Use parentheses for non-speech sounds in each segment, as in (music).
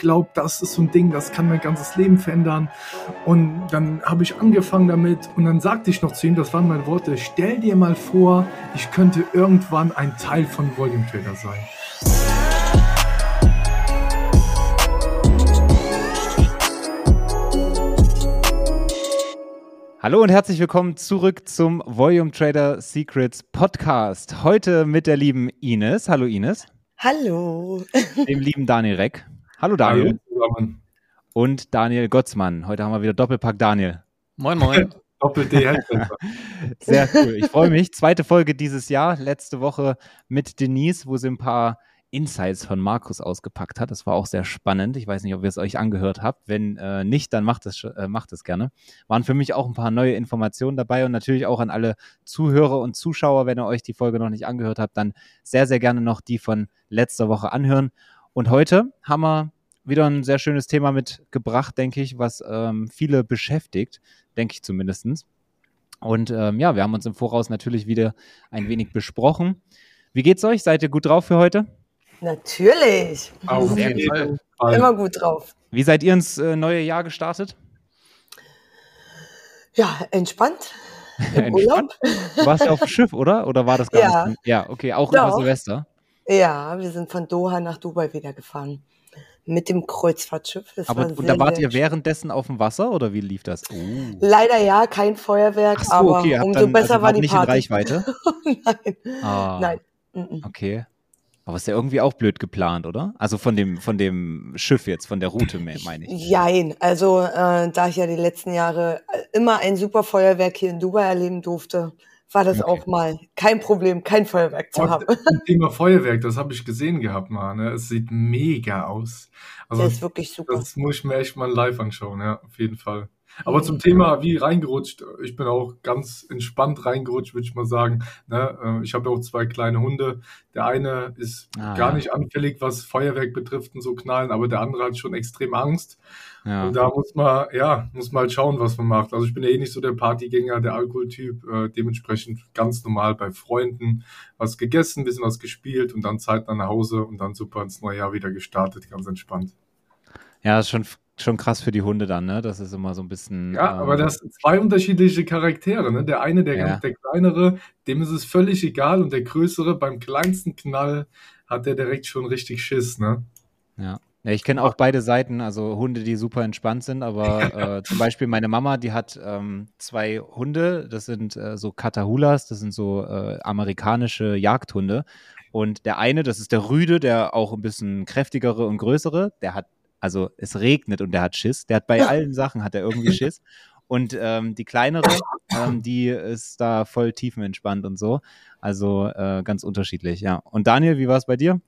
glaube, das ist so ein Ding, das kann mein ganzes Leben verändern. Und dann habe ich angefangen damit und dann sagte ich noch zu ihm, das waren meine Worte, stell dir mal vor, ich könnte irgendwann ein Teil von Volume Trader sein. Hallo und herzlich willkommen zurück zum Volume Trader Secrets Podcast. Heute mit der lieben Ines. Hallo Ines. Hallo. Dem lieben Daniel Reck. Hallo Daniel. Hallo Und Daniel Gottsmann. Heute haben wir wieder Doppelpack Daniel. Moin, moin. (laughs) Doppel-D. (laughs) Sehr cool. Ich freue mich. Zweite Folge dieses Jahr. Letzte Woche mit Denise, wo sie ein paar Insights von Markus ausgepackt hat. Das war auch sehr spannend. Ich weiß nicht, ob ihr es euch angehört habt. Wenn äh, nicht, dann macht es, äh, macht es gerne. Waren für mich auch ein paar neue Informationen dabei und natürlich auch an alle Zuhörer und Zuschauer, wenn ihr euch die Folge noch nicht angehört habt, dann sehr, sehr gerne noch die von letzter Woche anhören. Und heute haben wir wieder ein sehr schönes Thema mitgebracht, denke ich, was ähm, viele beschäftigt, denke ich zumindest. Und ähm, ja, wir haben uns im Voraus natürlich wieder ein wenig besprochen. Wie geht's euch? Seid ihr gut drauf für heute? Natürlich. Auf jeden Fall. Immer gut drauf. Wie seid ihr ins äh, neue Jahr gestartet? Ja, entspannt. (laughs) Im Urlaub. Warst du auf dem (laughs) Schiff, oder? Oder war das gar ja. nicht? Ja, okay, auch Doch. über Silvester. Ja, wir sind von Doha nach Dubai wieder gefahren. Mit dem Kreuzfahrtschiff. Das Aber sehr, da wart ihr währenddessen auf dem Wasser oder wie lief das? Oh. Leider ja, kein Feuerwerk, so, aber okay, umso dann, besser also war die nicht Party. in Reichweite? (laughs) Nein. Ah. Nein. Okay. Aber ist ja irgendwie auch blöd geplant, oder? Also von dem, von dem Schiff jetzt, von der Route, meine ich. Jein. Also, äh, da ich ja die letzten Jahre immer ein super Feuerwerk hier in Dubai erleben durfte, war das okay. auch mal kein Problem, kein Feuerwerk zu haben. Das (laughs) Thema Feuerwerk, das habe ich gesehen gehabt mal. Ne? Es sieht mega aus. Also, das ist wirklich super. Das muss ich mir echt mal live anschauen, ja, auf jeden Fall. Aber zum Thema, wie reingerutscht, ich bin auch ganz entspannt reingerutscht, würde ich mal sagen. Ne? Äh, ich habe auch zwei kleine Hunde. Der eine ist ah, gar ja. nicht anfällig, was Feuerwerk betrifft und so knallen, aber der andere hat schon extrem Angst. Ja. Und da muss man, ja, muss mal halt schauen, was man macht. Also ich bin ja eh nicht so der Partygänger, der Alkoholtyp, äh, dementsprechend ganz normal bei Freunden was gegessen, bisschen was gespielt und dann Zeit nach Hause und dann super ins neue Jahr wieder gestartet, ganz entspannt. Ja, ist schon schon krass für die Hunde dann, ne? Das ist immer so ein bisschen. Ja, ähm, aber das sind zwei unterschiedliche Charaktere, ne? Der eine, der, ja. der kleinere, dem ist es völlig egal und der größere, beim kleinsten Knall hat der direkt schon richtig Schiss, ne? Ja. Ja, ich kenne auch beide Seiten, also Hunde, die super entspannt sind, aber (laughs) äh, zum Beispiel meine Mama, die hat ähm, zwei Hunde, das sind äh, so Catahulas, das sind so äh, amerikanische Jagdhunde. Und der eine, das ist der Rüde, der auch ein bisschen kräftigere und größere, der hat also es regnet und der hat Schiss. Der hat bei allen Sachen hat er irgendwie Schiss. Und ähm, die kleinere, ähm, die ist da voll tiefenentspannt und so. Also äh, ganz unterschiedlich, ja. Und Daniel, wie war es bei dir?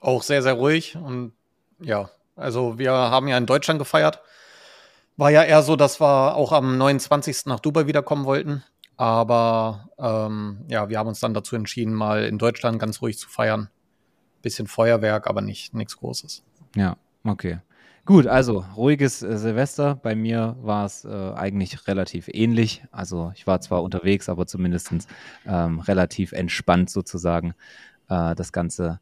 Auch sehr, sehr ruhig. Und ja, also wir haben ja in Deutschland gefeiert. War ja eher so, dass wir auch am 29. nach Dubai wiederkommen wollten. Aber ähm, ja, wir haben uns dann dazu entschieden, mal in Deutschland ganz ruhig zu feiern. Bisschen Feuerwerk, aber nicht nichts Großes. Ja, okay. Gut, also ruhiges äh, Silvester. Bei mir war es äh, eigentlich relativ ähnlich. Also ich war zwar unterwegs, aber zumindest ähm, relativ entspannt sozusagen äh, das Ganze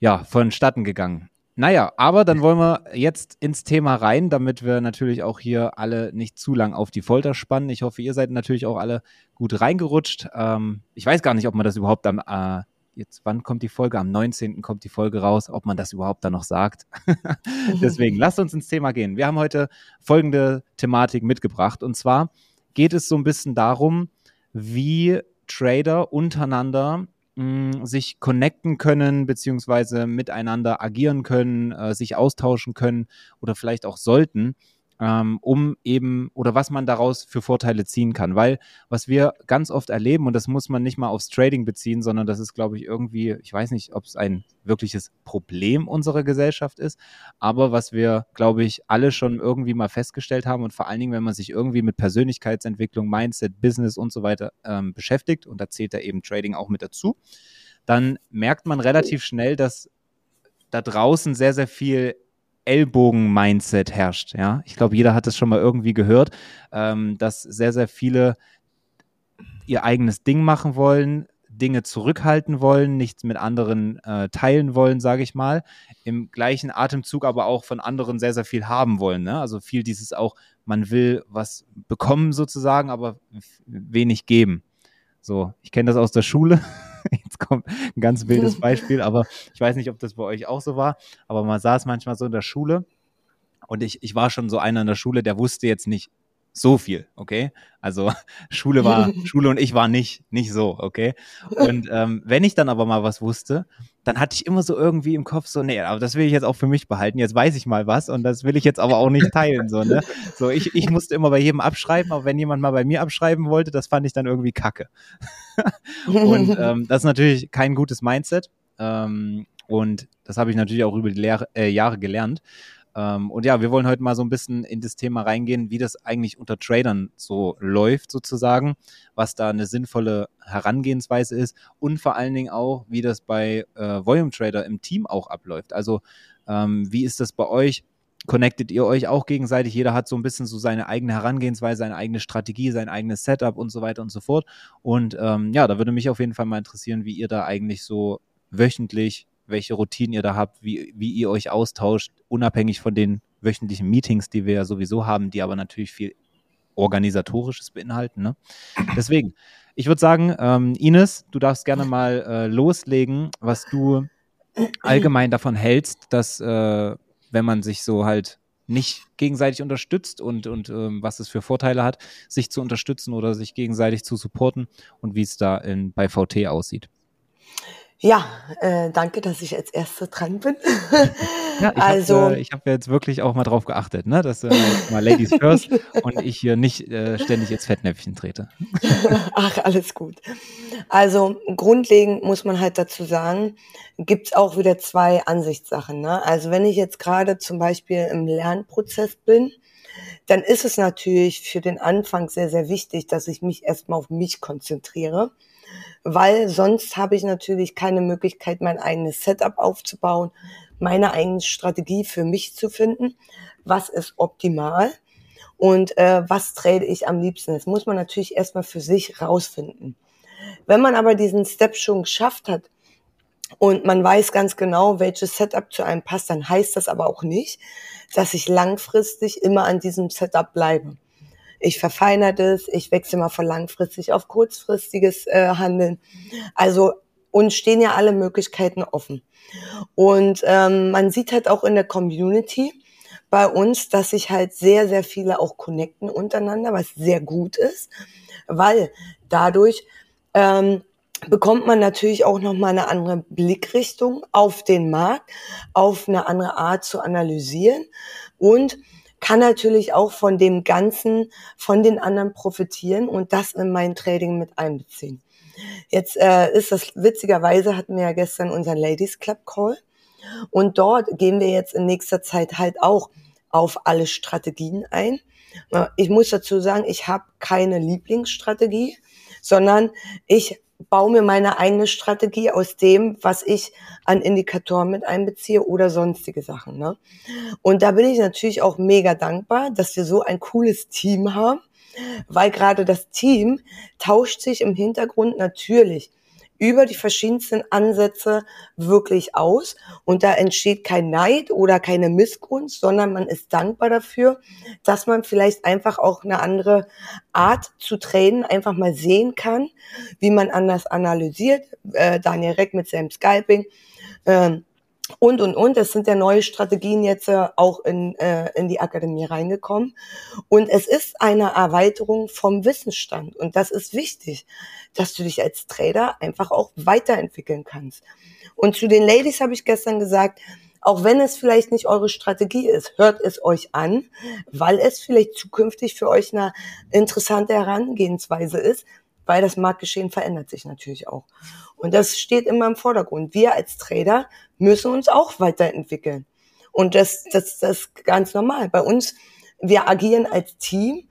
ja vonstatten gegangen. Naja, aber dann wollen wir jetzt ins Thema rein, damit wir natürlich auch hier alle nicht zu lang auf die Folter spannen. Ich hoffe, ihr seid natürlich auch alle gut reingerutscht. Ähm, ich weiß gar nicht, ob man das überhaupt am äh, jetzt, wann kommt die Folge? Am 19. kommt die Folge raus, ob man das überhaupt da noch sagt. (laughs) Deswegen, lasst uns ins Thema gehen. Wir haben heute folgende Thematik mitgebracht. Und zwar geht es so ein bisschen darum, wie Trader untereinander mh, mm, sich connecten können, beziehungsweise miteinander agieren können, äh, sich austauschen können oder vielleicht auch sollten, ähm, um eben oder was man daraus für Vorteile ziehen kann. Weil was wir ganz oft erleben, und das muss man nicht mal aufs Trading beziehen, sondern das ist, glaube ich, irgendwie, ich weiß nicht, ob es ein wirkliches Problem unserer Gesellschaft ist, aber was wir, glaube ich, alle schon irgendwie mal festgestellt haben und vor allen Dingen, wenn man sich irgendwie mit Persönlichkeitsentwicklung, Mindset, Business und so weiter ähm, beschäftigt, und da zählt da eben Trading auch mit dazu, dann merkt man relativ schnell, dass da draußen sehr, sehr viel Ellbogen-Mindset herrscht. Ja, ich glaube, jeder hat es schon mal irgendwie gehört, ähm, dass sehr, sehr viele ihr eigenes Ding machen wollen, Dinge zurückhalten wollen, nichts mit anderen äh, teilen wollen, sage ich mal. Im gleichen Atemzug aber auch von anderen sehr, sehr viel haben wollen. Ne? Also viel dieses auch, man will was bekommen sozusagen, aber wenig geben. So, ich kenne das aus der Schule. (laughs) (laughs) Jetzt kommt ein ganz wildes (laughs) Beispiel, aber ich weiß nicht, ob das bei euch auch so war. Aber man saß manchmal so in der Schule und ich, ich war schon so einer in der Schule, der wusste jetzt nicht, so viel, okay? Also (laughs) Schule war, (laughs) Schule und ich war nicht, nicht so, okay? Und ähm, wenn ich dann aber mal was wusste, dann hatte ich immer so irgendwie im Kopf so, nee, aber das will ich jetzt auch für mich behalten. Jetzt weiß ich mal was und das will ich jetzt aber auch nicht teilen, so, ne? So, ich, ich musste immer bei jedem abschreiben, aber wenn jemand mal bei mir abschreiben wollte, das fand ich dann irgendwie kacke. (laughs) und ähm, das ist natürlich kein gutes Mindset. Ähm, und das habe ich natürlich auch über die Lehre, äh, Jahre gelernt. Ähm, und ja, wir wollen heute mal so ein bisschen in das Thema reingehen, wie das eigentlich unter Tradern so läuft sozusagen, was da eine sinnvolle Herangehensweise ist und vor allen Dingen auch, wie das bei äh, Volume Trader im Team auch abläuft. Also ähm, wie ist das bei euch? Connectet ihr euch auch gegenseitig? Jeder hat so ein bisschen so seine eigene Herangehensweise, seine eigene Strategie, sein eigenes Setup und so weiter und so fort. Und ähm, ja, da würde mich auf jeden Fall mal interessieren, wie ihr da eigentlich so wöchentlich welche Routinen ihr da habt, wie, wie ihr euch austauscht, unabhängig von den wöchentlichen Meetings, die wir ja sowieso haben, die aber natürlich viel organisatorisches beinhalten. Ne? Deswegen, ich würde sagen, ähm, Ines, du darfst gerne mal äh, loslegen, was du allgemein davon hältst, dass äh, wenn man sich so halt nicht gegenseitig unterstützt und, und ähm, was es für Vorteile hat, sich zu unterstützen oder sich gegenseitig zu supporten und wie es da in, bei VT aussieht. Ja, äh, danke, dass ich als Erste dran bin. (laughs) ja, ich also, habe äh, hab jetzt wirklich auch mal drauf geachtet, ne? dass äh, mal Ladies (laughs) first und ich hier nicht äh, ständig ins Fettnäpfchen trete. (laughs) Ach, alles gut. Also grundlegend muss man halt dazu sagen, gibt's auch wieder zwei Ansichtssachen. Ne? Also wenn ich jetzt gerade zum Beispiel im Lernprozess bin, dann ist es natürlich für den Anfang sehr, sehr wichtig, dass ich mich erstmal auf mich konzentriere weil sonst habe ich natürlich keine Möglichkeit, mein eigenes Setup aufzubauen, meine eigene Strategie für mich zu finden. Was ist optimal? Und äh, was trade ich am liebsten? Das muss man natürlich erstmal für sich rausfinden. Wenn man aber diesen Step schon geschafft hat und man weiß ganz genau, welches Setup zu einem passt, dann heißt das aber auch nicht, dass ich langfristig immer an diesem Setup bleibe ich verfeinere das, ich wechsle mal von langfristig auf kurzfristiges äh, Handeln. Also uns stehen ja alle Möglichkeiten offen. Und ähm, man sieht halt auch in der Community bei uns, dass sich halt sehr, sehr viele auch connecten untereinander, was sehr gut ist, weil dadurch ähm, bekommt man natürlich auch nochmal eine andere Blickrichtung auf den Markt, auf eine andere Art zu analysieren und kann natürlich auch von dem Ganzen, von den anderen profitieren und das in mein Trading mit einbeziehen. Jetzt äh, ist das witzigerweise hatten wir ja gestern unseren Ladies Club Call und dort gehen wir jetzt in nächster Zeit halt auch auf alle Strategien ein. Ich muss dazu sagen, ich habe keine Lieblingsstrategie, sondern ich baue mir meine eigene Strategie aus dem, was ich an Indikatoren mit einbeziehe oder sonstige Sachen. Ne? Und da bin ich natürlich auch mega dankbar, dass wir so ein cooles Team haben, weil gerade das Team tauscht sich im Hintergrund natürlich über die verschiedensten Ansätze wirklich aus. Und da entsteht kein Neid oder keine Missgunst, sondern man ist dankbar dafür, dass man vielleicht einfach auch eine andere Art zu trainen einfach mal sehen kann, wie man anders analysiert. Äh, Daniel Reck mit seinem Scalping. Ähm, und, und, und. Es sind ja neue Strategien jetzt äh, auch in, äh, in die Akademie reingekommen. Und es ist eine Erweiterung vom Wissensstand. Und das ist wichtig, dass du dich als Trader einfach auch weiterentwickeln kannst. Und zu den Ladies habe ich gestern gesagt, auch wenn es vielleicht nicht eure Strategie ist, hört es euch an, weil es vielleicht zukünftig für euch eine interessante Herangehensweise ist, weil das Marktgeschehen verändert sich natürlich auch. Und das steht immer im Vordergrund. Wir als Trader müssen uns auch weiterentwickeln. Und das, das, das ist ganz normal. Bei uns, wir agieren als Team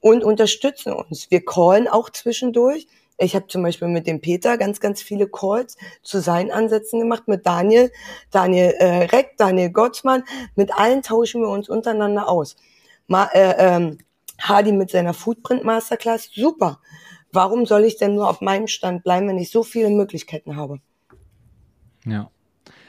und unterstützen uns. Wir callen auch zwischendurch. Ich habe zum Beispiel mit dem Peter ganz, ganz viele Calls zu seinen Ansätzen gemacht, mit Daniel, Daniel äh, Reck, Daniel Gottsmann. Mit allen tauschen wir uns untereinander aus. Ma, äh, ähm, Hardy mit seiner Footprint Masterclass, super warum soll ich denn nur auf meinem Stand bleiben, wenn ich so viele Möglichkeiten habe? Ja.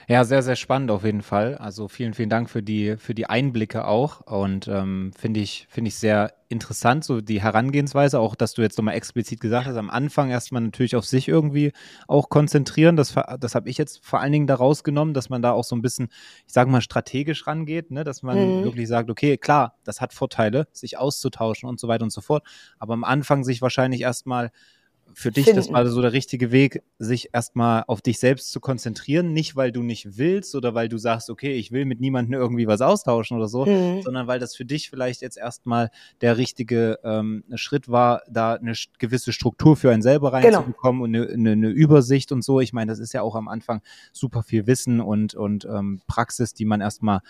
Ja, sehr, sehr spannend auf jeden Fall. Also vielen, vielen Dank für die, für die Einblicke auch. Und ähm, finde ich, finde ich sehr interessant, so die Herangehensweise, auch dass du jetzt nochmal explizit gesagt hast, am Anfang erstmal natürlich auf sich irgendwie auch konzentrieren. Das, das habe ich jetzt vor allen Dingen da rausgenommen, dass man da auch so ein bisschen, ich sage mal, strategisch rangeht, ne? dass man mhm. wirklich sagt, okay, klar, das hat Vorteile, sich auszutauschen und so weiter und so fort. Aber am Anfang sich wahrscheinlich erstmal für dich, finden. das war so der richtige Weg, sich erstmal auf dich selbst zu konzentrieren. Nicht, weil du nicht willst oder weil du sagst, okay, ich will mit niemandem irgendwie was austauschen oder so, mhm. sondern weil das für dich vielleicht jetzt erstmal der richtige ähm, Schritt war, da eine gewisse Struktur für einen selber genau. reinzubekommen genau. und eine, eine, eine, Übersicht und so. Ich meine, das ist ja auch am Anfang super viel Wissen und, und ähm, Praxis, die man erstmal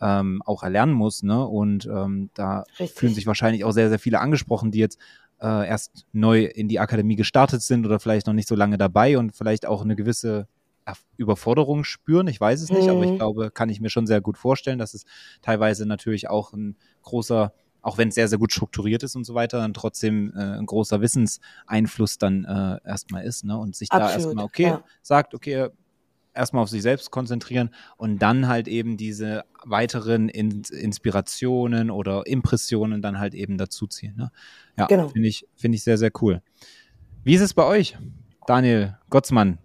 ähm, auch erlernen muss. Ne? Und ähm, da Richtig. fühlen sich wahrscheinlich auch sehr, sehr viele angesprochen, die jetzt äh, erst neu in die Akademie gestartet sind oder vielleicht noch nicht so lange dabei und vielleicht auch eine gewisse Überforderung spüren. Ich weiß es nicht, mhm. aber ich mhm. glaube, kann ich mir schon sehr gut vorstellen, dass es teilweise natürlich auch ein großer, auch wenn es sehr, sehr gut strukturiert ist und so weiter, dann trotzdem äh, ein großer Wissenseinfluss dann äh, erstmal ist, ne? Und sich Absolut, da erstmal, okay, ja. sagt, okay, erstmal auf sich selbst konzentrieren und dann halt eben diese weiteren In Inspirationen oder Impressionen dann halt eben dazuziehen. Ne? Ja, genau. finde ich, finde ich sehr, sehr cool. Wie ist es bei euch, Daniel Gottsmann?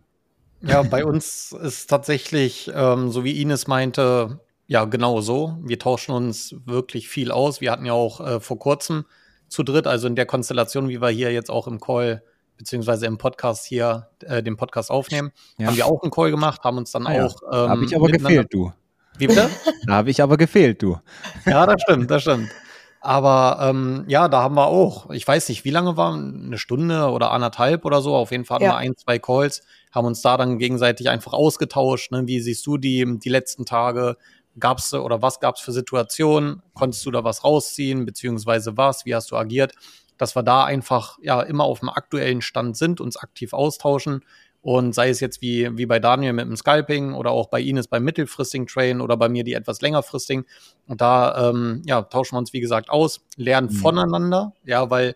Ja, bei uns ist tatsächlich, ähm, so wie Ines meinte, ja, genau so. Wir tauschen uns wirklich viel aus. Wir hatten ja auch äh, vor kurzem zu dritt, also in der Konstellation, wie wir hier jetzt auch im Call beziehungsweise im Podcast hier äh, den Podcast aufnehmen, ja. haben wir auch einen Call gemacht, haben uns dann ah, auch. Ähm, habe ich aber gefehlt, du. Wie bitte? (laughs) da habe ich aber gefehlt, du. Ja, das stimmt, das stimmt. Aber ähm, ja, da haben wir auch, ich weiß nicht, wie lange war, eine Stunde oder anderthalb oder so. Auf jeden Fall hatten ja. wir ein, zwei Calls, haben uns da dann gegenseitig einfach ausgetauscht. Ne? Wie siehst du die, die letzten Tage? Gab's oder was gab's für Situationen? Konntest du da was rausziehen, beziehungsweise was? Wie hast du agiert? Dass wir da einfach ja immer auf dem aktuellen Stand sind, uns aktiv austauschen und sei es jetzt wie, wie bei Daniel mit dem Scalping oder auch bei Ines beim mittelfristigen Train oder bei mir die etwas längerfristigen. Und da ähm, ja, tauschen wir uns, wie gesagt, aus, lernen mhm. voneinander, ja, weil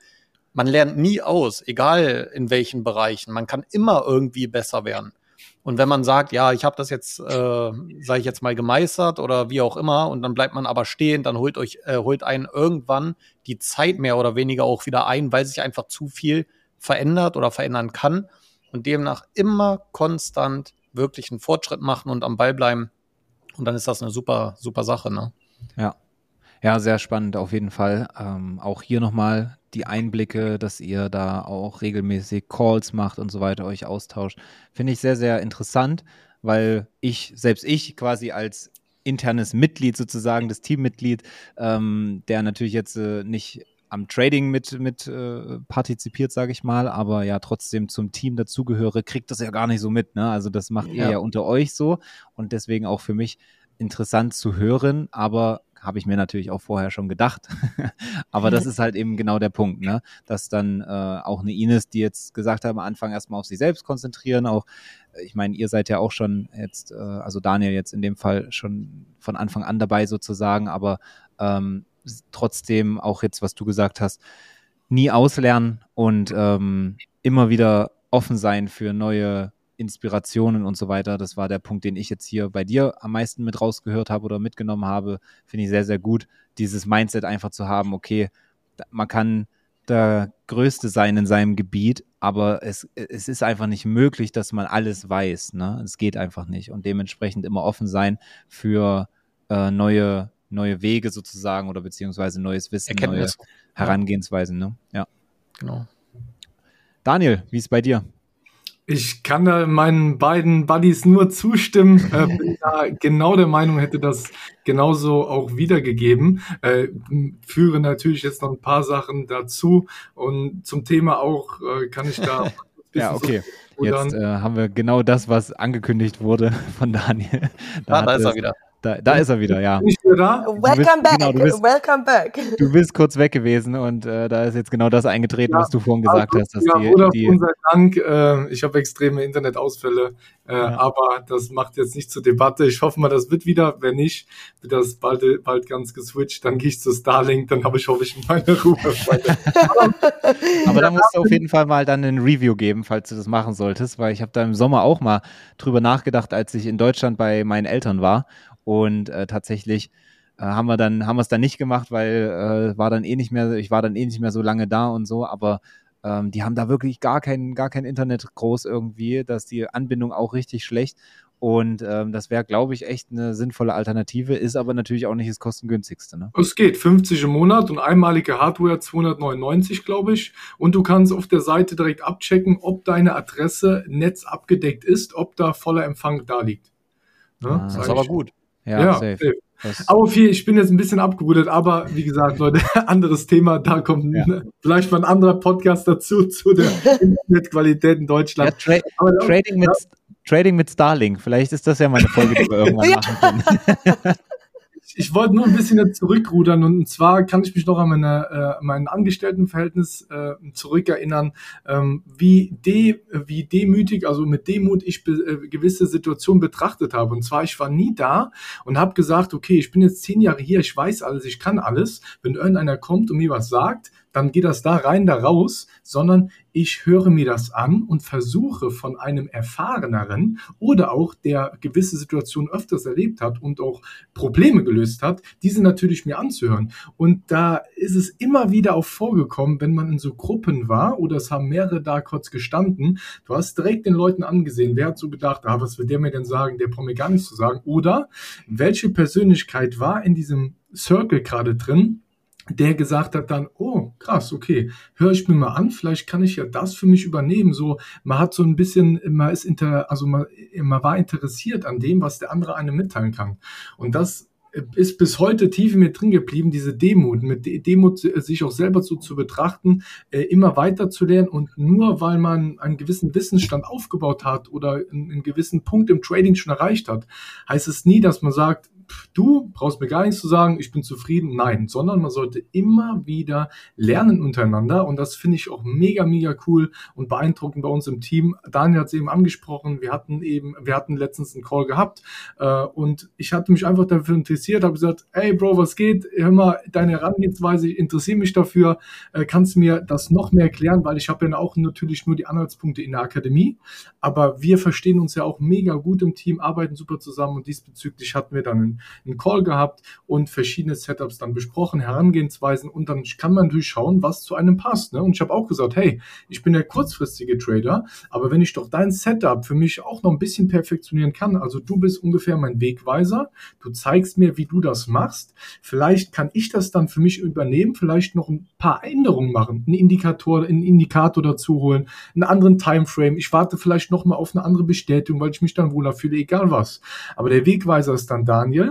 man lernt nie aus, egal in welchen Bereichen. Man kann immer irgendwie besser werden. Und wenn man sagt, ja, ich habe das jetzt, äh, sage ich jetzt mal, gemeistert oder wie auch immer, und dann bleibt man aber stehen, dann holt euch, äh, holt einen irgendwann die Zeit mehr oder weniger auch wieder ein, weil sich einfach zu viel verändert oder verändern kann. Und demnach immer konstant wirklich einen Fortschritt machen und am Ball bleiben. Und dann ist das eine super, super Sache, ne? Ja. Ja, sehr spannend auf jeden Fall. Ähm, auch hier nochmal die Einblicke, dass ihr da auch regelmäßig Calls macht und so weiter, euch austauscht. Finde ich sehr, sehr interessant, weil ich, selbst ich quasi als internes Mitglied sozusagen, das Teammitglied, ähm, der natürlich jetzt äh, nicht am Trading mit, mit äh, partizipiert, sage ich mal, aber ja trotzdem zum Team dazugehöre, kriegt das ja gar nicht so mit. Ne? Also das macht ja. ihr ja unter euch so und deswegen auch für mich interessant zu hören, aber habe ich mir natürlich auch vorher schon gedacht. (laughs) Aber das ist halt eben genau der Punkt, ne? Dass dann äh, auch eine Ines, die jetzt gesagt hat, am Anfang erstmal auf sich selbst konzentrieren, auch, ich meine, ihr seid ja auch schon jetzt, äh, also Daniel jetzt in dem Fall schon von Anfang an dabei sozusagen, aber ähm, trotzdem auch jetzt, was du gesagt hast, nie auslernen und ähm, immer wieder offen sein für neue Inspirationen und so weiter. Das war der Punkt, den ich jetzt hier bei dir am meisten mit rausgehört habe oder mitgenommen habe. Finde ich sehr, sehr gut, dieses Mindset einfach zu haben, okay, man kann der Größte sein in seinem Gebiet, aber es, es ist einfach nicht möglich, dass man alles weiß. Ne? Es geht einfach nicht. Und dementsprechend immer offen sein für äh, neue, neue Wege sozusagen oder beziehungsweise neues Wissen, Erkenntnis. neue Herangehensweisen. Ne? Ja. Genau. Daniel, wie ist es bei dir? Ich kann da meinen beiden Buddies nur zustimmen. Äh, bin (laughs) da genau der Meinung, hätte das genauso auch wiedergegeben. Äh, führe natürlich jetzt noch ein paar Sachen dazu und zum Thema auch äh, kann ich da. (laughs) ja, okay. Jetzt äh, haben wir genau das, was angekündigt wurde von Daniel. Da, ah, da ist er wieder. Da, da ist er wieder, ja. Bin ich wieder da? Welcome bist- back, genau, du bist- welcome back. Du bist kurz weg gewesen und äh, da ist jetzt genau das eingetreten, Ja, was du vorhin gesagt Also, hast, dass ja, die, oder die unser Dank. Äh, ich habe extreme Internetausfälle, äh, Ja. aber das macht jetzt nicht zur Debatte. Ich hoffe mal, das wird wieder. Wenn nicht, wird das bald, bald ganz geswitcht. Dann gehe ich zu Starlink, dann habe ich hoffe ich meine Ruhe. (laughs) Aber da musst du auf jeden Fall mal dann ein Review geben, falls du das machen solltest, weil ich habe da im Sommer auch mal drüber nachgedacht, als ich in Deutschland bei meinen Eltern war. Und äh, tatsächlich äh, haben wir dann, haben wir es dann nicht gemacht, weil äh, war dann eh nicht mehr, ich war dann eh nicht mehr so lange da und so, aber ähm, die haben da wirklich gar kein, gar kein Internet groß irgendwie, dass die Anbindung auch richtig schlecht. Und ähm, das wäre, glaube ich, echt eine sinnvolle Alternative, ist aber natürlich auch nicht das kostengünstigste. Ne? Es geht 50 im Monat und einmalige Hardware 299, glaube ich. Und du kannst auf der Seite direkt abchecken, ob deine Adresse netzabgedeckt ist, ob da voller Empfang da liegt. Ne? Ah, Das ist aber gut. Ja, Ja, safe. safe. Das, Aber viel, ich bin jetzt ein bisschen abgerudert, aber wie gesagt, Leute, (laughs) anderes Thema, da kommt Ja. ne, vielleicht mal ein anderer Podcast dazu, zu der (laughs) Internetqualität in ja, Deutschland. Tra Aber ja, Trading mit, Trading mit Starlink. Vielleicht ist das ja mal eine Folge, die wir (laughs) irgendwann machen können. Ich, wollte nur ein bisschen zurückrudern und zwar kann ich mich noch an meine, äh, mein Angestelltenverhältnis äh, zurückerinnern, ähm, wie, de, wie demütig, also mit Demut ich be, äh, gewisse Situationen betrachtet habe. Und zwar, ich war nie da und habe gesagt, okay, ich bin jetzt zehn Jahre hier, ich weiß alles, ich kann alles. Wenn irgendeiner kommt und mir was sagt, dann geht das da rein, da raus, sondern ich höre mir das an und versuche von einem Erfahreneren oder auch der gewisse Situationen öfters erlebt hat und auch Probleme gelöst hat, diese natürlich mir anzuhören. Und da ist es immer wieder auch vorgekommen, wenn man in so Gruppen war oder es haben mehrere da kurz gestanden, du hast direkt den Leuten angesehen, wer hat so gedacht, ah, was will der mir denn sagen, der braucht mir gar nichts zu sagen. Oder welche Persönlichkeit war in diesem Circle gerade drin, der gesagt hat dann, oh, krass, okay, höre ich mir mal an, vielleicht kann ich ja das für mich übernehmen. So, man hat so ein bisschen, man ist inter, also man, man war interessiert an dem, was der andere einem mitteilen kann. Und das ist bis heute tief in mir drin geblieben, diese Demut, mit De- Demut äh, sich auch selber so zu betrachten, äh, immer weiter zu lernen und nur weil man einen gewissen Wissensstand aufgebaut hat oder einen, gewissen Punkt im Trading schon erreicht hat, heißt es nie, dass man sagt, du brauchst mir gar nichts zu sagen, ich bin zufrieden. Nein, sondern man sollte immer wieder lernen untereinander und das finde ich auch mega, mega cool und beeindruckend bei uns im Team. Daniel hat es eben angesprochen, wir hatten eben, wir hatten letztens einen Call gehabt äh, und ich hatte mich einfach dafür interessiert, habe gesagt, hey Bro, was geht? Hör mal, deine Herangehensweise, ich interessiere mich dafür, äh, kannst du mir das noch mehr erklären, weil ich habe ja auch natürlich nur die Anhaltspunkte in der Akademie, aber wir verstehen uns ja auch mega gut im Team, arbeiten super zusammen und diesbezüglich hatten wir dann einen, einen Call gehabt und verschiedene Setups dann besprochen, Herangehensweisen und dann kann man natürlich schauen, was zu einem passt. Ne? Und ich habe auch gesagt, hey, ich bin der kurzfristige Trader, aber wenn ich doch dein Setup für mich auch noch ein bisschen perfektionieren kann, also du bist ungefähr mein Wegweiser, du zeigst mir, wie du das machst, vielleicht kann ich das dann für mich übernehmen, vielleicht noch ein paar Änderungen machen, einen Indikator, einen Indikator dazu holen, einen anderen Timeframe, ich warte vielleicht noch mal auf eine andere Bestätigung, weil ich mich dann wohler fühle, egal was. Aber der Wegweiser ist dann Daniel,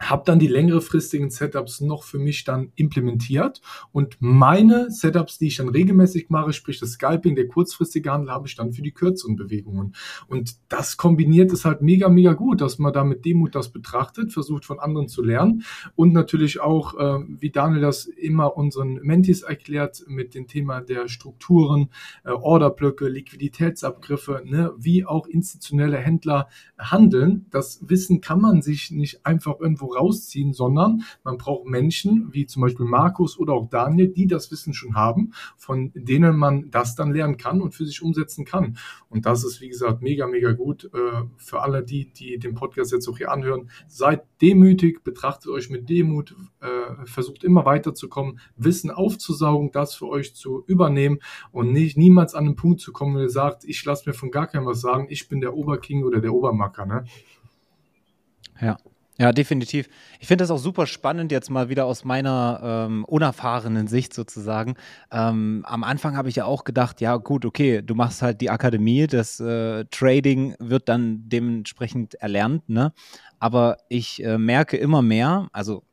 habe dann die längerefristigen Setups noch für mich dann implementiert und meine Setups, die ich dann regelmäßig mache, sprich das Scalping, der kurzfristige Handel, habe ich dann für die kürzeren Bewegungen. Und das kombiniert ist halt mega, mega gut, dass man da mit Demut das betrachtet, versucht von anderen zu lernen und natürlich auch, äh, wie Daniel das immer unseren Mentis erklärt, mit dem Thema der Strukturen, äh, Orderblöcke, Liquiditätsabgriffe, ne, wie auch institutionelle Händler handeln. Das Wissen kann man sich nicht einfach irgendwo rausziehen, sondern man braucht Menschen, wie zum Beispiel Markus oder auch Daniel, die das Wissen schon haben, von denen man das dann lernen kann und für sich umsetzen kann. Und das ist, wie gesagt, mega, mega gut äh, für alle die, die den Podcast jetzt auch hier anhören. Seid demütig, betrachtet euch mit Demut, äh, versucht immer weiterzukommen, Wissen aufzusaugen, das für euch zu übernehmen und nicht niemals an den Punkt zu kommen, wo ihr sagt, ich lasse mir von gar keinem was sagen, ich bin der Oberking oder der Obermacker. Ne? Ja. Ja, definitiv. Ich finde das auch super spannend, jetzt mal wieder aus meiner ähm, unerfahrenen Sicht sozusagen. Ähm, am Anfang habe ich ja auch gedacht, ja gut, okay, du machst halt die Akademie, das äh, Trading wird dann dementsprechend erlernt, ne? Aber ich äh, merke immer mehr, also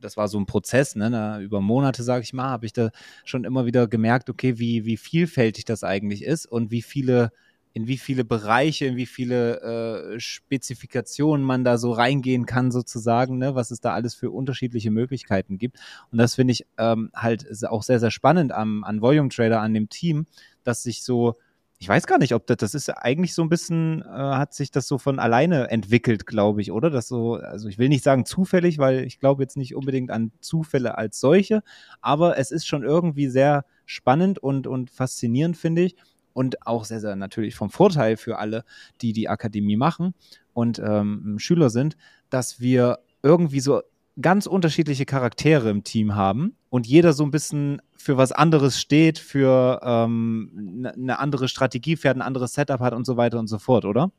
das war so ein Prozess, ne, na, über Monate, sage ich mal, habe ich da schon immer wieder gemerkt, okay, wie, wie vielfältig das eigentlich ist und wie viele in wie viele Bereiche, in wie viele äh, Spezifikationen man da so reingehen kann, sozusagen, ne? was es da alles für unterschiedliche Möglichkeiten gibt. Und das finde ich ähm, halt auch sehr, sehr spannend am, an Volume Trader, an dem Team, dass sich so ich weiß gar nicht, ob das, das ist eigentlich so ein bisschen, äh, hat sich das so von alleine entwickelt, glaube ich, oder? Das so, also ich will nicht sagen zufällig, weil ich glaube jetzt nicht unbedingt an Zufälle als solche, aber es ist schon irgendwie sehr spannend und, und faszinierend, finde ich. Und auch sehr, sehr natürlich vom Vorteil für alle, die die Akademie machen und ähm, Schüler sind, dass wir irgendwie so ganz unterschiedliche Charaktere im Team haben und jeder so ein bisschen für was anderes steht, für ähm, eine ne andere Strategie fährt, ein anderes Setup hat und so weiter und so fort, oder?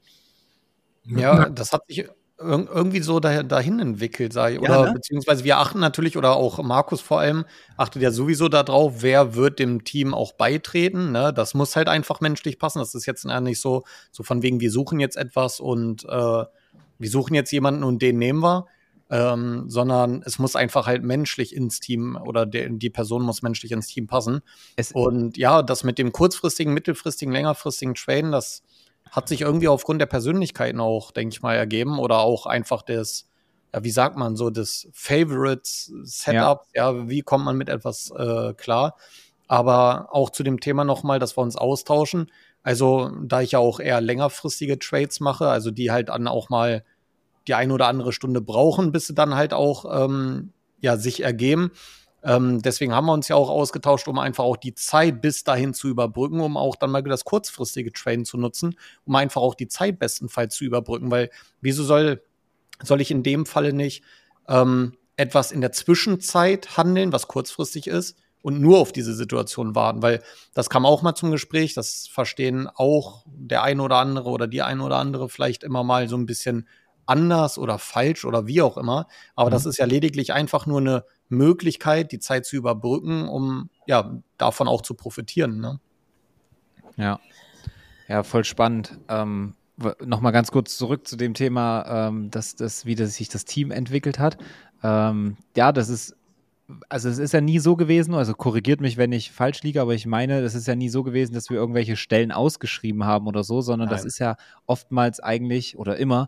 Ja, das hat sich irgendwie so dahin entwickelt, sage ich. Oder ja, ne? beziehungsweise wir achten natürlich, oder auch Markus vor allem, achtet ja sowieso darauf, wer wird dem Team auch beitreten. Ne? Das muss halt einfach menschlich passen. Das ist jetzt nicht so, so von wegen, wir suchen jetzt etwas und äh, wir suchen jetzt jemanden und den nehmen wir ähm, sondern es muss einfach halt menschlich ins Team oder der, die Person muss menschlich ins Team passen. Es und ja, das mit dem kurzfristigen, mittelfristigen, längerfristigen Traden, das hat sich irgendwie aufgrund der Persönlichkeiten auch, denke ich mal, ergeben oder auch einfach des, ja, wie sagt man so, des Favorite-Setup, ja. ja. wie kommt man mit etwas äh, klar. Aber auch zu dem Thema nochmal, dass wir uns austauschen. Also, da ich ja auch eher längerfristige Trades mache, also die halt dann auch mal die eine oder andere Stunde brauchen, bis sie dann halt auch ähm, ja, sich ergeben. Ähm, deswegen haben wir uns ja auch ausgetauscht, um einfach auch die Zeit bis dahin zu überbrücken, um auch dann mal das kurzfristige Train zu nutzen, um einfach auch die Zeit bestenfalls zu überbrücken. Weil wieso soll, soll ich in dem Falle nicht ähm, etwas in der Zwischenzeit handeln, was kurzfristig ist, und nur auf diese Situation warten, weil das kam auch mal zum Gespräch, das verstehen auch der eine oder andere oder die eine oder andere vielleicht immer mal so ein bisschen anders oder falsch oder wie auch immer. Aber mhm. das ist ja lediglich einfach nur eine Möglichkeit, die Zeit zu überbrücken, um ja davon auch zu profitieren. Ne? Ja. Ja, voll spannend. Ähm, Nochmal ganz kurz zurück zu dem Thema, ähm, dass das, wie das sich das Team entwickelt hat. Ähm, ja, das ist also es ist ja nie so gewesen, also korrigiert mich, wenn ich falsch liege, aber ich meine, es ist ja nie so gewesen, dass wir irgendwelche Stellen ausgeschrieben haben oder so, sondern Nein. das ist ja oftmals eigentlich oder immer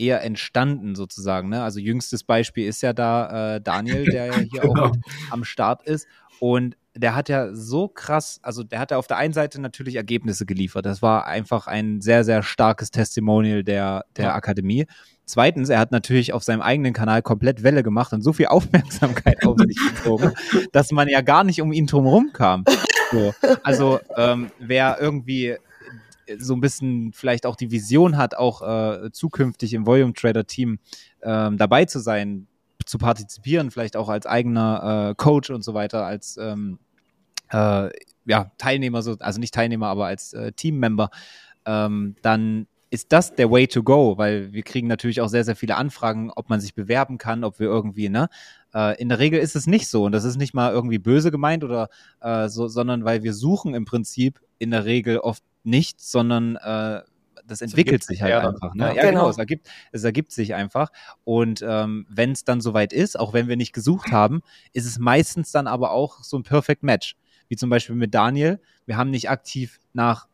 eher entstanden sozusagen. Ne? Also jüngstes Beispiel ist ja da äh, Daniel, der ja (laughs) hier genau. auch am Start ist. Und der hat ja so krass, also der hat ja auf der einen Seite natürlich Ergebnisse geliefert. Das war einfach ein sehr, sehr starkes Testimonial der, der ja. Akademie. Zweitens, er hat natürlich auf seinem eigenen Kanal komplett Welle gemacht und so viel (laughs) Aufmerksamkeit auf sich gezogen, dass man ja gar nicht um ihn drumherum kam. So. Also ähm, wer irgendwie so ein bisschen vielleicht auch die Vision hat, auch äh, zukünftig im Volume Trader Team ähm, dabei zu sein, zu partizipieren, vielleicht auch als eigener äh, Coach und so weiter, als ähm, äh, ja, Teilnehmer, so, also nicht Teilnehmer, aber als äh, Teammember, ähm, dann ist das der Way to go, weil wir kriegen natürlich auch sehr, sehr viele Anfragen, ob man sich bewerben kann, ob wir irgendwie, ne? Äh, in der Regel ist es nicht so und das ist nicht mal irgendwie böse gemeint oder äh, so, sondern weil wir suchen im Prinzip in der Regel oft nichts, sondern äh, das entwickelt sich halt einfach. Ne? Ja, ja genau. genau. Es, ergibt, es ergibt sich einfach. Und ähm, wenn es dann soweit ist, auch wenn wir nicht gesucht haben, ist es meistens dann aber auch so ein Perfect Match. Wie zum Beispiel mit Daniel. Wir haben nicht aktiv nach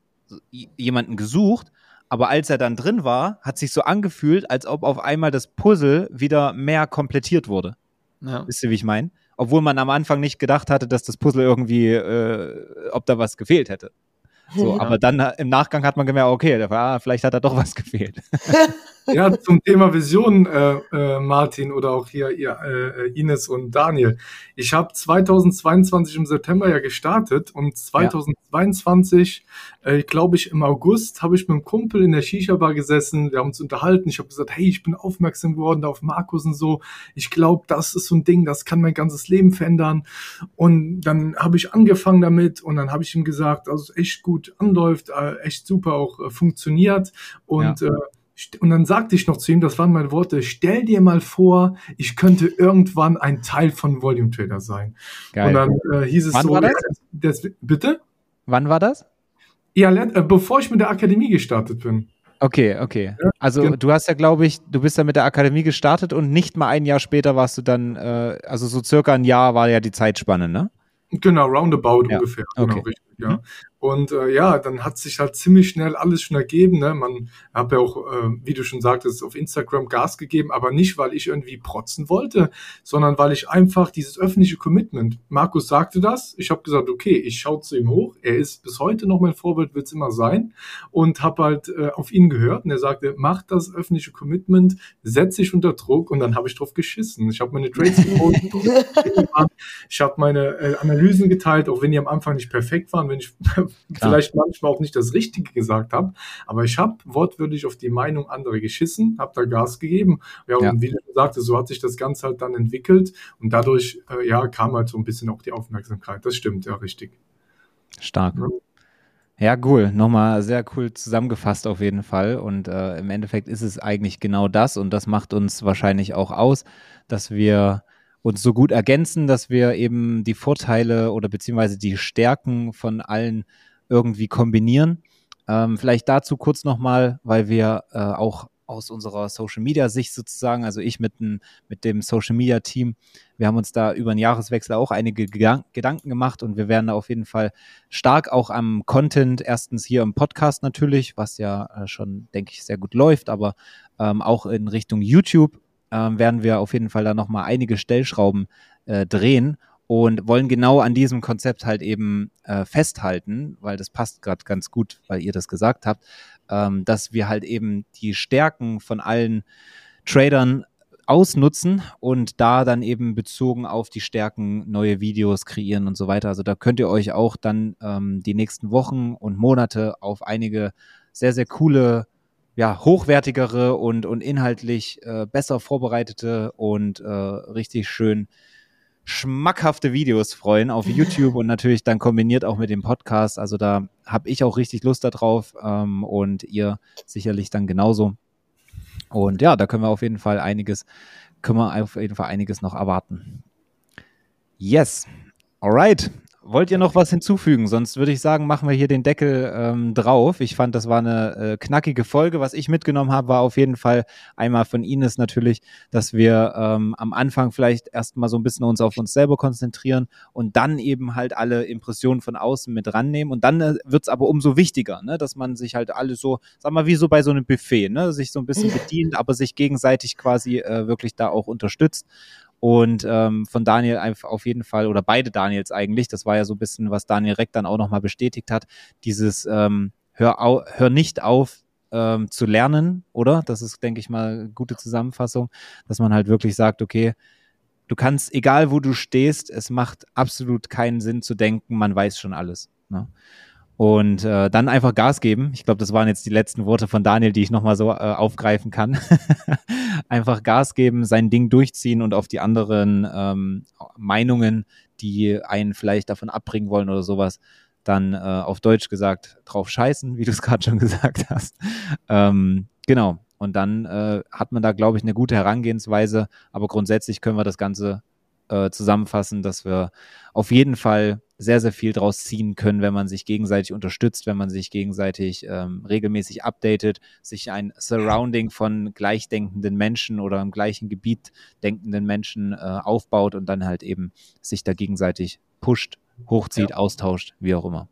jemanden gesucht, aber als er dann drin war, hat sich so angefühlt, als ob auf einmal das Puzzle wieder mehr komplettiert wurde. Ja. Wisst ihr, wie ich meine? Obwohl man am Anfang nicht gedacht hatte, dass das Puzzle irgendwie, äh, ob da was gefehlt hätte. So, (laughs) ja. aber dann im Nachgang hat man gemerkt, okay, ah, vielleicht hat da doch was (laughs) gefehlt. (laughs) Ja, zum Thema Vision, äh, äh, Martin oder auch hier ihr, äh, Ines und Daniel. Ich habe 2022 im September ja gestartet und 2022, ja. äh, glaube ich, im August habe ich mit einem Kumpel in der Shisha-Bar gesessen. Wir haben uns unterhalten. Ich habe gesagt, hey, ich bin aufmerksam geworden auf Markus und so. Ich glaube, das ist so ein Ding, das kann mein ganzes Leben verändern. Und dann habe ich angefangen damit und dann habe ich ihm gesagt, dass es echt gut anläuft, äh, echt super auch äh, funktioniert und ja. äh, und dann sagte ich noch zu ihm, das waren meine Worte, stell dir mal vor, ich könnte irgendwann ein Teil von Volume Trader sein. Geil. Und dann äh, hieß es Wann so, war das? das? bitte? Wann war das? Ja, äh, bevor ich mit der Akademie gestartet bin. Okay, okay. Ja, also genau. du hast ja, glaube ich, du bist ja mit der Akademie gestartet und nicht mal ein Jahr später warst du dann, äh, also so circa ein Jahr war ja die Zeitspanne, ne? Genau, roundabout ja. ungefähr. Genau, okay. richtig, ja. Mhm. Und äh, ja, dann hat sich halt ziemlich schnell alles schon ergeben. Ne? Man hat ja auch, äh, wie du schon sagtest, auf Instagram Gas gegeben, aber nicht, weil ich irgendwie protzen wollte, sondern weil ich einfach dieses öffentliche Commitment, Markus sagte das, ich habe gesagt, okay, ich schaue zu ihm hoch, er ist bis heute noch mein Vorbild, wird es immer sein und habe halt äh, auf ihn gehört und er sagte, mach das öffentliche Commitment, setz dich unter Druck und dann habe ich drauf geschissen. Ich habe meine Trades gepostet, (laughs) ich habe meine äh, Analysen geteilt, auch wenn die am Anfang nicht perfekt waren, wenn ich vielleicht manchmal auch nicht das Richtige gesagt habe, aber ich habe wortwörtlich auf die Meinung anderer geschissen, habe da Gas gegeben. Ja, ja. und wie du sagte, so hat sich das Ganze halt dann entwickelt und dadurch äh, ja kam halt so ein bisschen auch die Aufmerksamkeit. Das stimmt, ja, richtig. Stark. Ja. Ja, cool. Nochmal sehr cool zusammengefasst auf jeden Fall. Und äh, im Endeffekt ist es eigentlich genau das und das macht uns wahrscheinlich auch aus, dass wir uns so gut ergänzen, dass wir eben die Vorteile oder beziehungsweise die Stärken von allen irgendwie kombinieren. Ähm, vielleicht dazu kurz nochmal, weil wir äh, auch aus unserer Social Media Sicht sozusagen, also ich mit, n, mit dem Social Media Team, wir haben uns da über den Jahreswechsel auch einige Gedanken gemacht und wir werden da auf jeden Fall stark auch am Content, erstens hier im Podcast natürlich, was ja äh, schon, denke ich, sehr gut läuft, aber ähm, auch in Richtung YouTube ähm, werden wir auf jeden Fall da nochmal einige Stellschrauben äh, drehen und wollen genau an diesem Konzept halt eben äh, festhalten, weil das passt gerade ganz gut, weil ihr das gesagt habt, ähm, dass wir halt eben die Stärken von allen Tradern ausnutzen und da dann eben bezogen auf die Stärken neue Videos kreieren und so weiter. Also da könnt ihr euch auch dann ähm, die nächsten Wochen und Monate auf einige sehr, sehr coole, ja, hochwertigere und, und inhaltlich äh, besser vorbereitete und äh, richtig schön schmackhafte Videos freuen auf (laughs) YouTube und natürlich dann kombiniert auch mit dem Podcast. Also da habe ich auch richtig Lust darauf ähm, und ihr sicherlich dann genauso. Und ja, da können wir auf jeden Fall einiges, können wir auf jeden Fall einiges noch erwarten. Yes. Alright. Wollt ihr noch was hinzufügen? Sonst würde ich sagen, machen wir hier den Deckel ähm, drauf. Ich fand, das war eine äh, knackige Folge. Was ich mitgenommen habe, war auf jeden Fall einmal von Ines natürlich, dass wir ähm, am Anfang vielleicht erstmal so ein bisschen uns auf uns selber konzentrieren und dann eben halt alle Impressionen von außen mit rannehmen. Und dann äh, wird es aber umso wichtiger, ne, dass man sich halt alle so, sag mal, wie so bei so einem Buffet, ne, sich so ein bisschen bedient, aber sich gegenseitig quasi äh, wirklich da auch unterstützt. Und ähm, von Daniel auf jeden Fall, oder beide Daniels eigentlich, das war ja so ein bisschen, was Daniel Reck dann auch nochmal bestätigt hat, dieses ähm, hör, au, hör nicht auf ähm, zu lernen, oder? Das ist, denke ich mal, gute Zusammenfassung, dass man halt wirklich sagt, okay, du kannst, egal wo du stehst, es macht absolut keinen Sinn zu denken, man weiß schon alles. Ne? Und äh, dann einfach Gas geben. Ich glaube, das waren jetzt die letzten Worte von Daniel, die ich nochmal so äh, aufgreifen kann. (laughs) einfach Gas geben, sein Ding durchziehen und auf die anderen ähm, Meinungen, die einen vielleicht davon abbringen wollen oder sowas, dann äh, auf Deutsch gesagt drauf scheißen, wie (laughs) du es gerade schon gesagt hast. Ähm, genau. Und dann äh, hat man da, glaube ich, eine gute Herangehensweise. Aber grundsätzlich können wir das Ganze äh, zusammenfassen, dass wir auf jeden Fall sehr, sehr viel draus ziehen können, wenn man sich gegenseitig unterstützt, wenn man sich gegenseitig ähm, regelmäßig updatet, sich ein Surrounding von gleichdenkenden Menschen oder im gleichen Gebiet denkenden Menschen äh, aufbaut und dann halt eben sich da gegenseitig pusht, hochzieht, ja. austauscht, wie auch immer.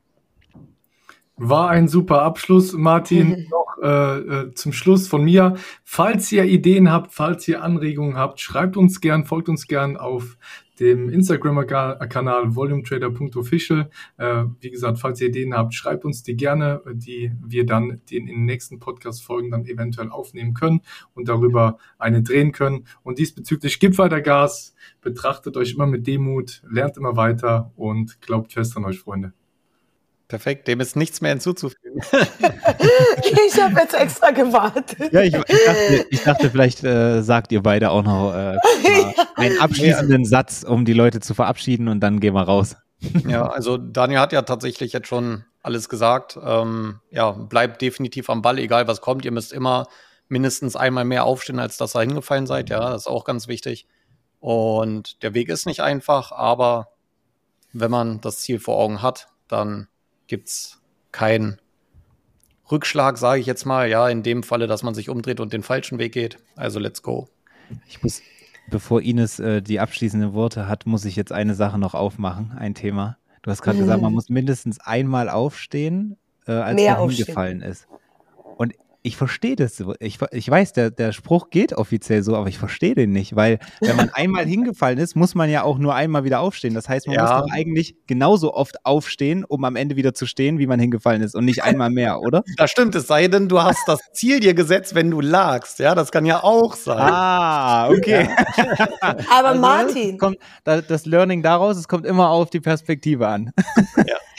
War ein super Abschluss, Martin. (laughs) Äh, äh, zum Schluss von mir. Falls ihr Ideen habt, falls ihr Anregungen habt, schreibt uns gern, folgt uns gern auf dem Instagram-Kanal volumetrader.official. Äh, wie gesagt, falls ihr Ideen habt, schreibt uns die gerne, die wir dann den in den nächsten Podcast-Folgen dann eventuell aufnehmen können und darüber eine drehen können. Und diesbezüglich gibt weiter Gas, betrachtet euch immer mit Demut, lernt immer weiter und glaubt fest an euch, Freunde. Perfekt, dem ist nichts mehr hinzuzufügen. (laughs) ich habe jetzt extra gewartet. Ja, ich, ich, dachte, ich dachte, vielleicht äh, sagt ihr beide auch noch äh, (laughs) einen abschließenden Satz, um die Leute zu verabschieden und dann gehen wir raus. (laughs) ja, also Daniel hat ja tatsächlich jetzt schon alles gesagt. Ähm, ja, bleibt definitiv am Ball, egal was kommt. Ihr müsst immer mindestens einmal mehr aufstehen, als dass ihr hingefallen seid. Ja, das ist auch ganz wichtig. Und der Weg ist nicht einfach, aber wenn man das Ziel vor Augen hat, dann gibt es keinen Rückschlag, sage ich jetzt mal. Ja, in dem Falle, dass man sich umdreht und den falschen Weg geht. Also let's go. Ich muss, bevor Ines äh, die abschließenden Worte hat, muss ich jetzt eine Sache noch aufmachen, ein Thema. Du hast gerade gesagt, man muss mindestens einmal aufstehen, äh, als Mehr man aufstehen. hingefallen ist. Und ich verstehe das. so. Ich, ich weiß, der, der Spruch geht offiziell so, aber ich verstehe den nicht, weil wenn man (laughs) einmal hingefallen ist, muss man ja auch nur einmal wieder aufstehen. Das heißt, man Ja. muss doch eigentlich genauso oft aufstehen, um am Ende wieder zu stehen, wie man hingefallen ist und nicht einmal mehr, oder? (laughs) Das stimmt, es sei denn, du hast das Ziel dir gesetzt, wenn du lagst. Ja, das kann ja auch sein. Ah, okay. (laughs) Aber Also, Martin, Kommt, da- das Learning daraus, es kommt immer auf die Perspektive an.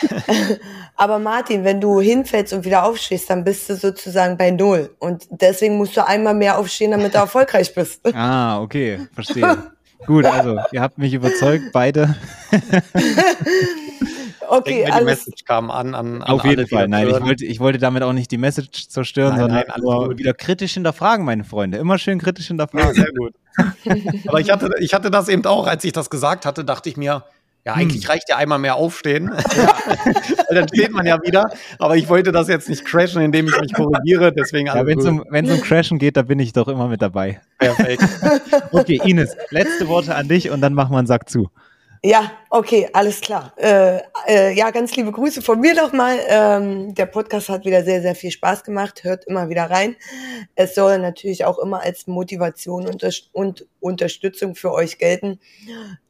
(laughs) aber Martin, wenn du hinfällst und wieder aufstehst, dann bist du sozusagen bei Null. Und deswegen musst du einmal mehr aufstehen, damit du erfolgreich bist. (laughs) Ah, okay, verstehe. Gut, also ihr habt mich überzeugt, beide. Ich (laughs) Okay, denke, die alles. Message kam an. an, an Auf alle, jeden die Fall. Nein, ich wollte, ich wollte damit auch nicht die Message zerstören, Nein, sondern nein, nur wieder kritisch hinterfragen, meine Freunde. Immer schön kritisch Ja, hinterfragen. sehr gut. Aber ich hatte, ich hatte das eben auch, als ich das gesagt hatte, dachte ich mir, ja, eigentlich reicht ja einmal mehr aufstehen. (laughs) Weil dann steht man ja wieder. Aber ich wollte das jetzt nicht crashen, indem ich mich korrigiere. Deswegen Ja, wenn es um, um Crashen geht, da bin ich doch immer mit dabei. perfekt. (laughs) Okay, Ines, letzte Worte an dich und dann machen wir einen Sack zu. Ja, okay, alles klar. Äh, äh, ja, ganz liebe Grüße von mir nochmal. Ähm, der Podcast hat wieder sehr, sehr viel Spaß gemacht. Hört immer wieder rein. Es soll natürlich auch immer als Motivation und, und Unterstützung für euch gelten.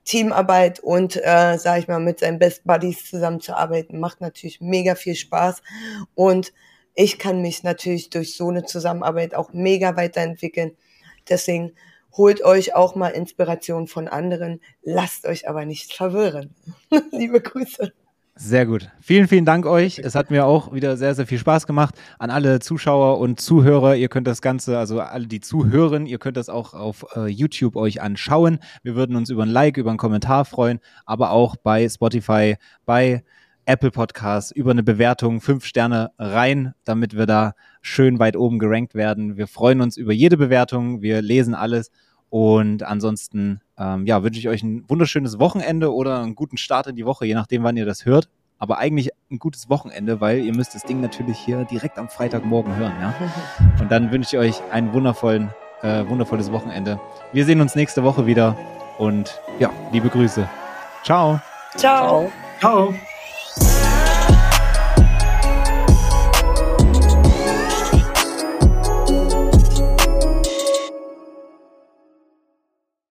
Teamarbeit und, äh, sag ich mal, mit seinen Best Buddies zusammenzuarbeiten, macht natürlich mega viel Spaß. Und ich kann mich natürlich durch so eine Zusammenarbeit auch mega weiterentwickeln. Deswegen holt euch auch mal Inspiration von anderen, lasst euch aber nicht verwirren. (laughs) Liebe Grüße. Sehr gut. Vielen, vielen Dank euch. Es hat mir auch wieder sehr, sehr viel Spaß gemacht. An alle Zuschauer und Zuhörer, ihr könnt das Ganze, also alle, die zuhören, ihr könnt das auch auf äh, YouTube euch anschauen. Wir würden uns über ein Like, über einen Kommentar freuen, aber auch bei Spotify, bei Apple Podcasts über eine Bewertung, fünf Sterne rein, damit wir da schön weit oben gerankt werden. Wir freuen uns über jede Bewertung, wir lesen alles und ansonsten ähm, ja, wünsche ich euch ein wunderschönes Wochenende oder einen guten Start in die Woche, je nachdem, wann ihr das hört. Aber eigentlich ein gutes Wochenende, weil ihr müsst das Ding natürlich hier direkt am Freitagmorgen hören, ja. (laughs) Und dann wünsche ich euch ein wundervollen, äh, wundervolles Wochenende. Wir sehen uns nächste Woche wieder und ja, liebe Grüße. Ciao. Ciao. Ciao.